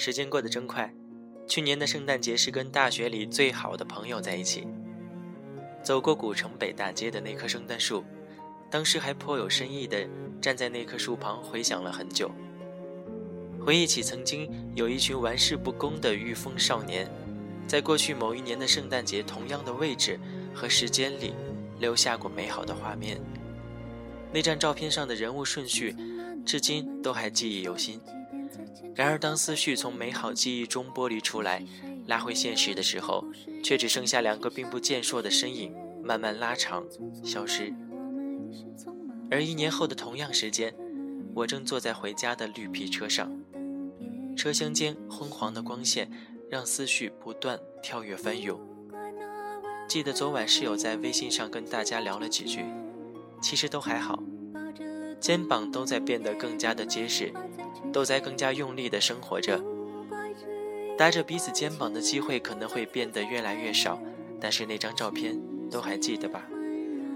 时间过得真快，去年的圣诞节是跟大学里最好的朋友在一起。走过古城北大街的那棵圣诞树，当时还颇有深意的站在那棵树旁回想了很久。回忆起曾经有一群玩世不恭的御风少年，在过去某一年的圣诞节同样的位置和时间里，留下过美好的画面。那张照片上的人物顺序，至今都还记忆犹新。然而，当思绪从美好记忆中剥离出来，拉回现实的时候，却只剩下两个并不健硕的身影，慢慢拉长，消失。而一年后的同样时间，我正坐在回家的绿皮车上，车厢间昏黄的光线让思绪不断跳跃翻涌。记得昨晚室友在微信上跟大家聊了几句。其实都还好，肩膀都在变得更加的结实，都在更加用力的生活着。搭着彼此肩膀的机会可能会变得越来越少，但是那张照片都还记得吧？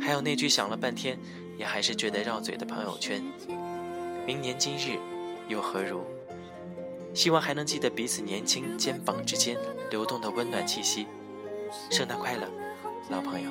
还有那句想了半天也还是觉得绕嘴的朋友圈：明年今日又何如？希望还能记得彼此年轻肩膀之间流动的温暖气息。圣诞快乐，老朋友。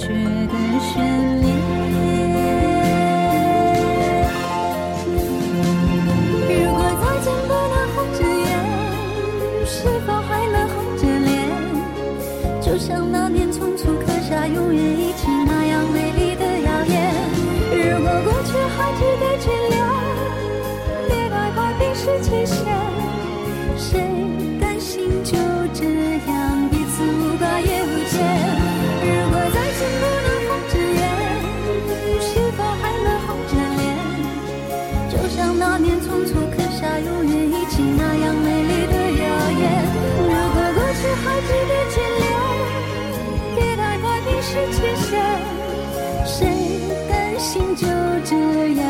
残缺的悬念。如果再见不能红着眼，是否还能红着脸？就像那年匆促刻下永远一起那样美丽的谣言。如果过去还值得眷恋，别太快冰释前嫌。谁心就这样